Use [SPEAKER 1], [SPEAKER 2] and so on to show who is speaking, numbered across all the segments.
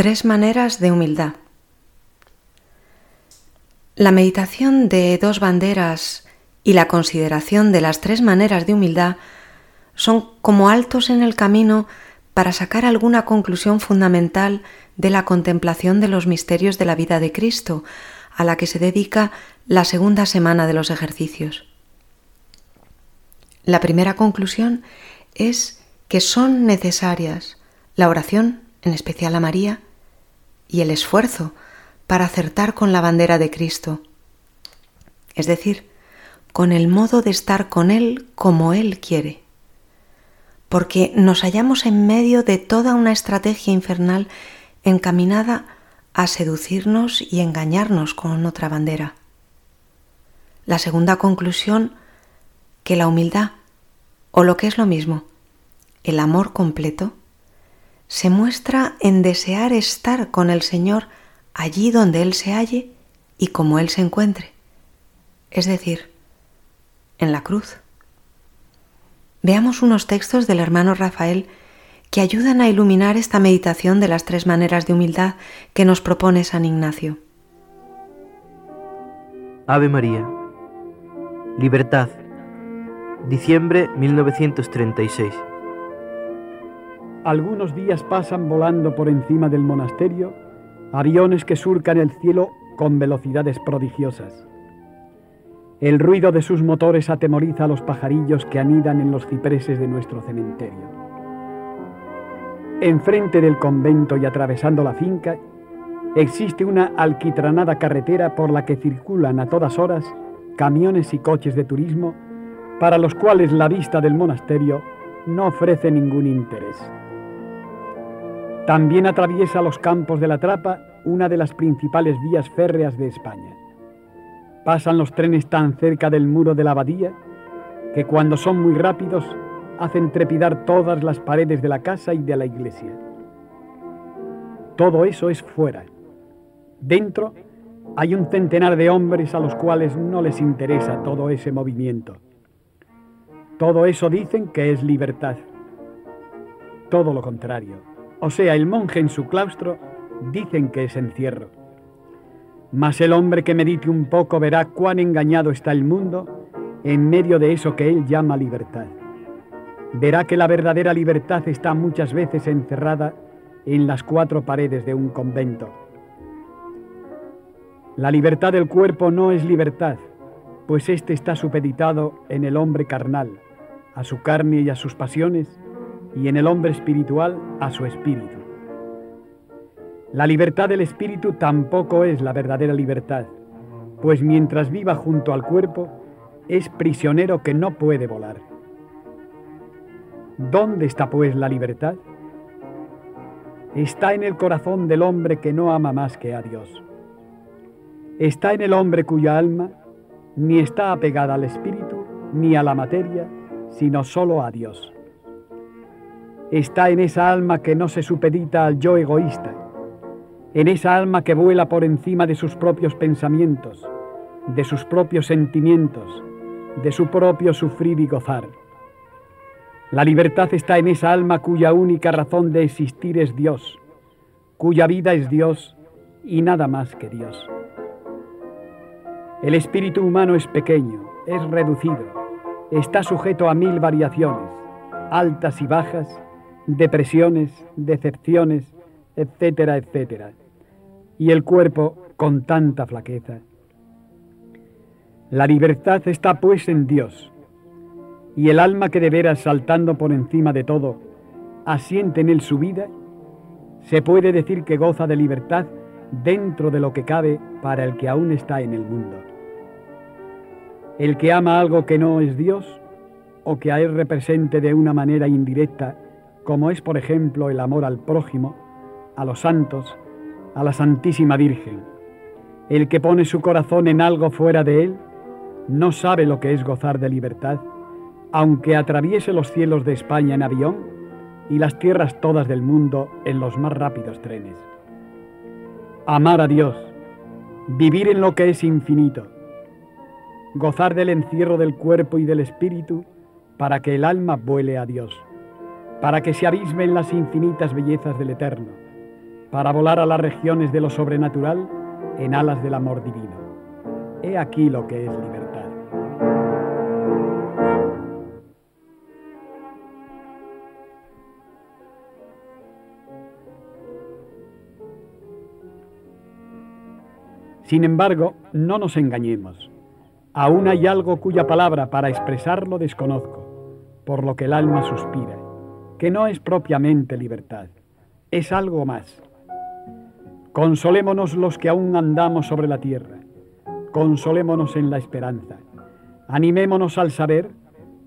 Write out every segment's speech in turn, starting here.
[SPEAKER 1] Tres maneras de humildad. La meditación de dos banderas y la consideración de las tres maneras de humildad son como altos en el camino para sacar alguna conclusión fundamental de la contemplación de los misterios de la vida de Cristo, a la que se dedica la segunda semana de los ejercicios. La primera conclusión es que son necesarias la oración, en especial a María, y el esfuerzo para acertar con la bandera de Cristo, es decir, con el modo de estar con Él como Él quiere, porque nos hallamos en medio de toda una estrategia infernal encaminada a seducirnos y engañarnos con otra bandera. La segunda conclusión, que la humildad, o lo que es lo mismo, el amor completo, se muestra en desear estar con el Señor allí donde Él se halle y como Él se encuentre, es decir, en la cruz. Veamos unos textos del hermano Rafael que ayudan a iluminar esta meditación de las tres maneras de humildad que nos propone San Ignacio.
[SPEAKER 2] Ave María. Libertad. Diciembre 1936.
[SPEAKER 3] Algunos días pasan volando por encima del monasterio aviones que surcan el cielo con velocidades prodigiosas. El ruido de sus motores atemoriza a los pajarillos que anidan en los cipreses de nuestro cementerio. Enfrente del convento y atravesando la finca, existe una alquitranada carretera por la que circulan a todas horas camiones y coches de turismo para los cuales la vista del monasterio no ofrece ningún interés. También atraviesa los campos de la Trapa, una de las principales vías férreas de España. Pasan los trenes tan cerca del muro de la abadía que cuando son muy rápidos hacen trepidar todas las paredes de la casa y de la iglesia. Todo eso es fuera. Dentro hay un centenar de hombres a los cuales no les interesa todo ese movimiento. Todo eso dicen que es libertad. Todo lo contrario o sea, el monje en su claustro, dicen que es encierro. Mas el hombre que medite un poco verá cuán engañado está el mundo en medio de eso que él llama libertad. Verá que la verdadera libertad está muchas veces encerrada en las cuatro paredes de un convento. La libertad del cuerpo no es libertad, pues éste está supeditado en el hombre carnal, a su carne y a sus pasiones, y en el hombre espiritual a su espíritu. La libertad del espíritu tampoco es la verdadera libertad, pues mientras viva junto al cuerpo, es prisionero que no puede volar. ¿Dónde está pues la libertad? Está en el corazón del hombre que no ama más que a Dios. Está en el hombre cuya alma ni está apegada al espíritu ni a la materia, sino solo a Dios está en esa alma que no se supedita al yo egoísta, en esa alma que vuela por encima de sus propios pensamientos, de sus propios sentimientos, de su propio sufrir y gozar. La libertad está en esa alma cuya única razón de existir es Dios, cuya vida es Dios y nada más que Dios. El espíritu humano es pequeño, es reducido, está sujeto a mil variaciones, altas y bajas, depresiones, decepciones, etcétera, etcétera. Y el cuerpo con tanta flaqueza. La libertad está pues en Dios, y el alma que de veras saltando por encima de todo, asiente en él su vida, se puede decir que goza de libertad dentro de lo que cabe para el que aún está en el mundo. El que ama algo que no es Dios, o que a él represente de una manera indirecta como es por ejemplo el amor al prójimo, a los santos, a la Santísima Virgen. El que pone su corazón en algo fuera de él, no sabe lo que es gozar de libertad, aunque atraviese los cielos de España en avión y las tierras todas del mundo en los más rápidos trenes. Amar a Dios, vivir en lo que es infinito, gozar del encierro del cuerpo y del espíritu para que el alma vuele a Dios para que se abismen las infinitas bellezas del Eterno, para volar a las regiones de lo sobrenatural en alas del amor divino. He aquí lo que es libertad. Sin embargo, no nos engañemos. Aún hay algo cuya palabra para expresarlo desconozco, por lo que el alma suspira, que no es propiamente libertad, es algo más. Consolémonos los que aún andamos sobre la tierra, consolémonos en la esperanza, animémonos al saber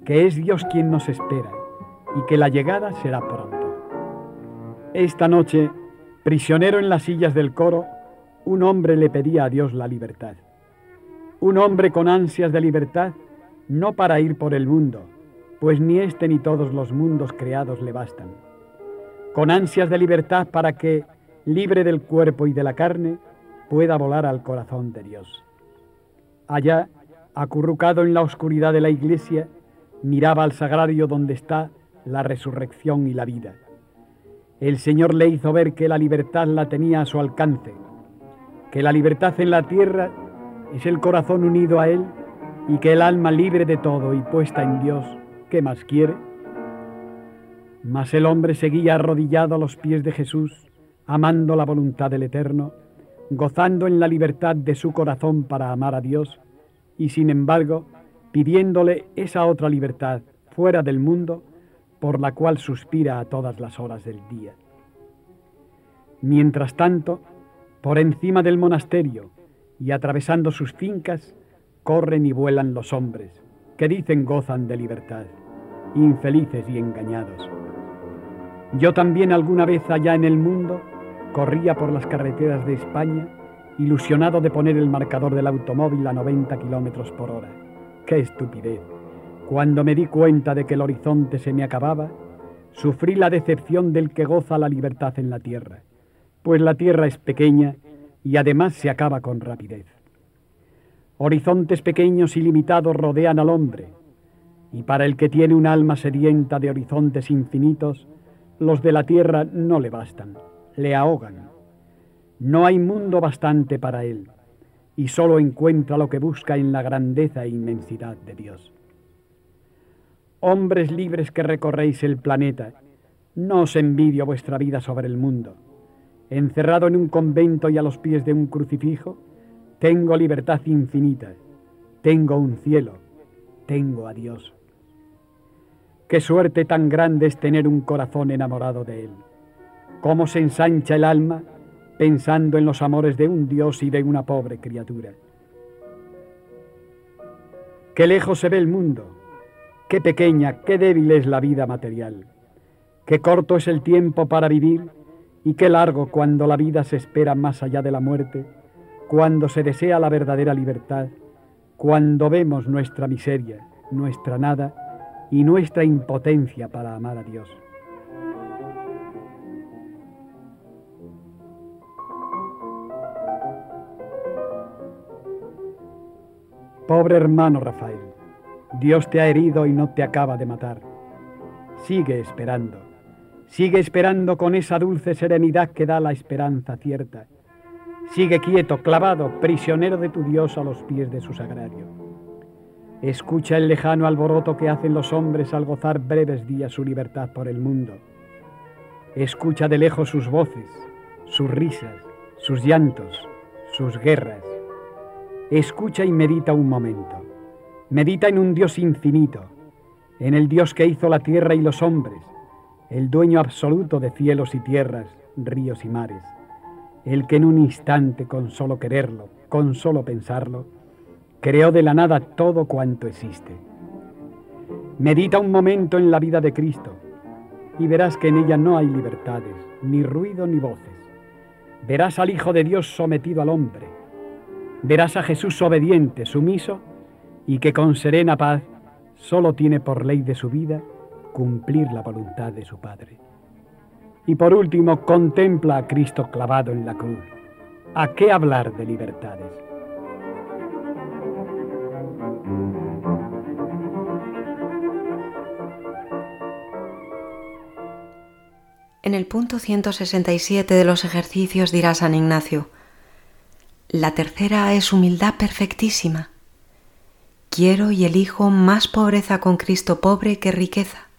[SPEAKER 3] que es Dios quien nos espera y que la llegada será pronto. Esta noche, prisionero en las sillas del coro, un hombre le pedía a Dios la libertad. Un hombre con ansias de libertad, no para ir por el mundo, pues ni este ni todos los mundos creados le bastan. Con ansias de libertad para que, libre del cuerpo y de la carne, pueda volar al corazón de Dios. Allá, acurrucado en la oscuridad de la iglesia, miraba al sagrario donde está la resurrección y la vida. El Señor le hizo ver que la libertad la tenía a su alcance que la libertad en la tierra es el corazón unido a Él y que el alma libre de todo y puesta en Dios, ¿qué más quiere? Mas el hombre seguía arrodillado a los pies de Jesús, amando la voluntad del Eterno, gozando en la libertad de su corazón para amar a Dios y sin embargo pidiéndole esa otra libertad fuera del mundo por la cual suspira a todas las horas del día. Mientras tanto, por encima del monasterio y atravesando sus fincas, corren y vuelan los hombres, que dicen gozan de libertad, infelices y engañados. Yo también alguna vez allá en el mundo corría por las carreteras de España, ilusionado de poner el marcador del automóvil a 90 kilómetros por hora. ¡Qué estupidez! Cuando me di cuenta de que el horizonte se me acababa, sufrí la decepción del que goza la libertad en la tierra pues la tierra es pequeña y además se acaba con rapidez. Horizontes pequeños y limitados rodean al hombre, y para el que tiene un alma sedienta de horizontes infinitos, los de la tierra no le bastan, le ahogan. No hay mundo bastante para él, y solo encuentra lo que busca en la grandeza e inmensidad de Dios. Hombres libres que recorréis el planeta, no os envidio vuestra vida sobre el mundo encerrado en un convento y a los pies de un crucifijo, tengo libertad infinita, tengo un cielo, tengo a Dios. Qué suerte tan grande es tener un corazón enamorado de Él. Cómo se ensancha el alma pensando en los amores de un Dios y de una pobre criatura. Qué lejos se ve el mundo, qué pequeña, qué débil es la vida material, qué corto es el tiempo para vivir y qué largo cuando la vida se espera más allá de la muerte, cuando se desea la verdadera libertad, cuando vemos nuestra miseria, nuestra nada y nuestra impotencia para amar a Dios. Pobre hermano Rafael, Dios te ha herido y no te acaba de matar. Sigue esperando Sigue esperando con esa dulce serenidad que da la esperanza cierta. Sigue quieto, clavado, prisionero de tu Dios a los pies de su sagrario. Escucha el lejano alboroto que hacen los hombres al gozar breves días su libertad por el mundo. Escucha de lejos sus voces, sus risas, sus llantos, sus guerras. Escucha y medita un momento. Medita en un Dios infinito, en el Dios que hizo la tierra y los hombres, el dueño absoluto de cielos y tierras, ríos y mares, el que en un instante, con solo quererlo, con solo pensarlo, creó de la nada todo cuanto existe. Medita un momento en la vida de Cristo y verás que en ella no hay libertades, ni ruido ni voces. Verás al Hijo de Dios sometido al hombre. Verás a Jesús obediente, sumiso y que con serena paz solo tiene por ley de su vida cumplir la voluntad de su Padre. Y por último, contempla a Cristo clavado en la cruz. ¿A qué hablar de libertades?
[SPEAKER 1] En el punto 167 de los ejercicios dirá San Ignacio, la tercera es humildad perfectísima. Quiero y elijo más pobreza con Cristo pobre que riqueza,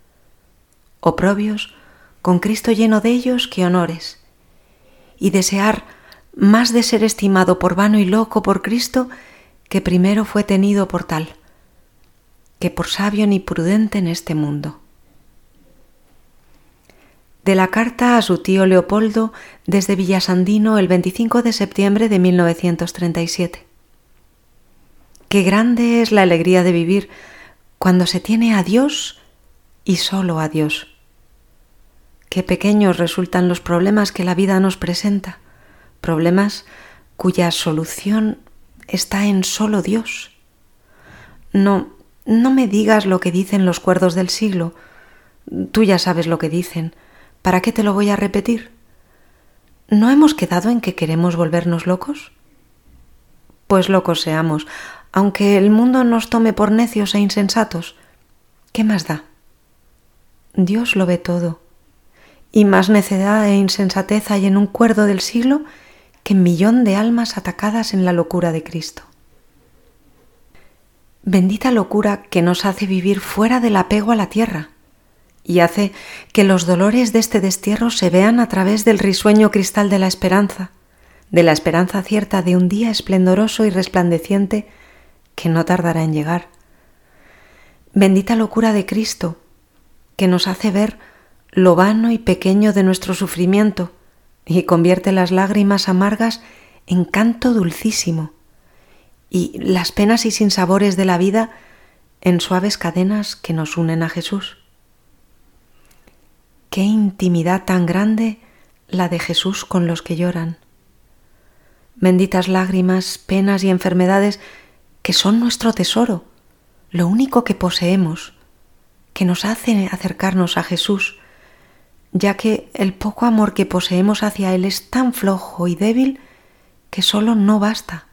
[SPEAKER 1] oprobios con Cristo lleno de ellos que honores, y desear más de ser estimado por vano y loco por Cristo que primero fue tenido por tal, que por sabio ni prudente en este mundo de la carta a su tío Leopoldo desde Villasandino el 25 de septiembre de 1937. Qué grande es la alegría de vivir cuando se tiene a Dios y solo a Dios. Qué pequeños resultan los problemas que la vida nos presenta, problemas cuya solución está en solo Dios. No, no me digas lo que dicen los cuerdos del siglo, tú ya sabes lo que dicen, ¿Para qué te lo voy a repetir? ¿No hemos quedado en que queremos volvernos locos? Pues locos seamos, aunque el mundo nos tome por necios e insensatos. ¿Qué más da? Dios lo ve todo, y más necedad e insensatez hay en un cuerdo del siglo que en millón de almas atacadas en la locura de Cristo. Bendita locura que nos hace vivir fuera del apego a la tierra, y hace que los dolores de este destierro se vean a través del risueño cristal de la esperanza, de la esperanza cierta de un día esplendoroso y resplandeciente que no tardará en llegar. Bendita locura de Cristo, que nos hace ver lo vano y pequeño de nuestro sufrimiento y convierte las lágrimas amargas en canto dulcísimo y las penas y sinsabores de la vida en suaves cadenas que nos unen a Jesús. Qué intimidad tan grande la de Jesús con los que lloran. Benditas lágrimas, penas y enfermedades que son nuestro tesoro, lo único que poseemos, que nos hace acercarnos a Jesús, ya que el poco amor que poseemos hacia Él es tan flojo y débil que solo no basta.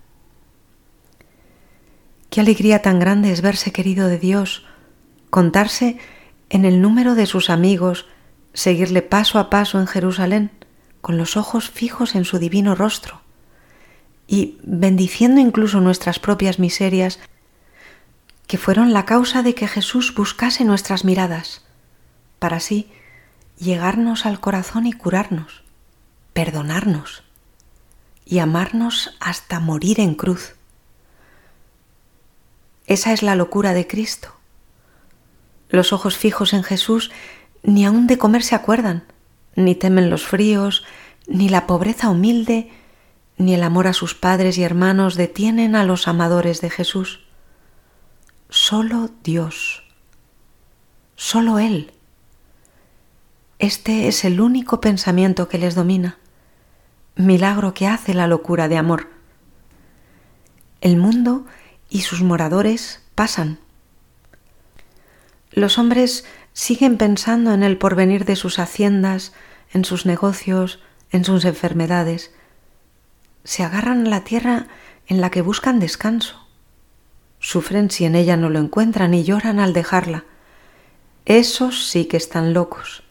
[SPEAKER 1] Qué alegría tan grande es verse querido de Dios, contarse en el número de sus amigos, seguirle paso a paso en Jerusalén, con los ojos fijos en su divino rostro, y bendiciendo incluso nuestras propias miserias, que fueron la causa de que Jesús buscase nuestras miradas, para así llegarnos al corazón y curarnos, perdonarnos y amarnos hasta morir en cruz. Esa es la locura de Cristo. Los ojos fijos en Jesús ni aun de comer se acuerdan, ni temen los fríos, ni la pobreza humilde, ni el amor a sus padres y hermanos detienen a los amadores de Jesús. Solo Dios, solo Él. Este es el único pensamiento que les domina, milagro que hace la locura de amor. El mundo y sus moradores pasan. Los hombres siguen pensando en el porvenir de sus haciendas, en sus negocios, en sus enfermedades. Se agarran a la tierra en la que buscan descanso. Sufren si en ella no lo encuentran y lloran al dejarla. Esos sí que están locos.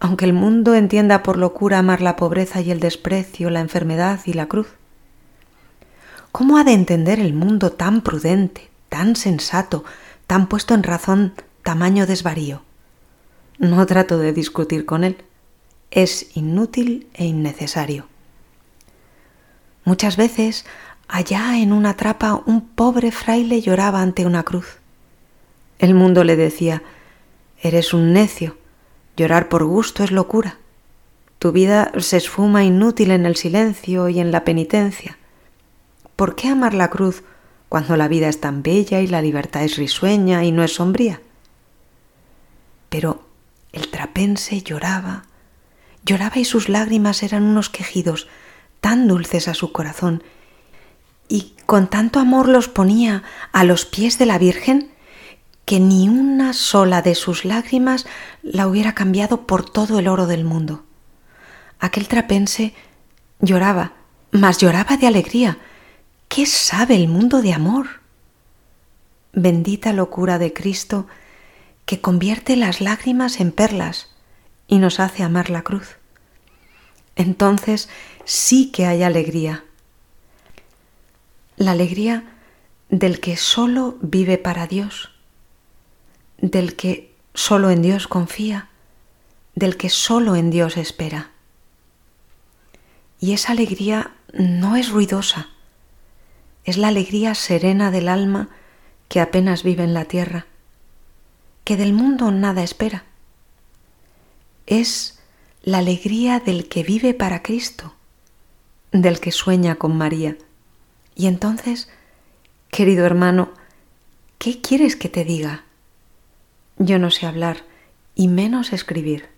[SPEAKER 1] Aunque el mundo entienda por locura amar la pobreza y el desprecio, la enfermedad y la cruz. ¿Cómo ha de entender el mundo tan prudente, tan sensato, tan puesto en razón tamaño desvarío. No trato de discutir con él. Es inútil e innecesario. Muchas veces, allá en una trapa, un pobre fraile lloraba ante una cruz. El mundo le decía, Eres un necio, llorar por gusto es locura. Tu vida se esfuma inútil en el silencio y en la penitencia. ¿Por qué amar la cruz cuando la vida es tan bella y la libertad es risueña y no es sombría? Pero el trapense lloraba, lloraba y sus lágrimas eran unos quejidos tan dulces a su corazón, y con tanto amor los ponía a los pies de la Virgen, que ni una sola de sus lágrimas la hubiera cambiado por todo el oro del mundo. Aquel trapense lloraba, mas lloraba de alegría. ¿Qué sabe el mundo de amor? Bendita locura de Cristo, que convierte las lágrimas en perlas y nos hace amar la cruz. Entonces sí que hay alegría. La alegría del que solo vive para Dios, del que solo en Dios confía, del que solo en Dios espera. Y esa alegría no es ruidosa, es la alegría serena del alma que apenas vive en la tierra, que del mundo nada espera. Es la alegría del que vive para Cristo, del que sueña con María. Y entonces, querido hermano, ¿qué quieres que te diga? Yo no sé hablar y menos escribir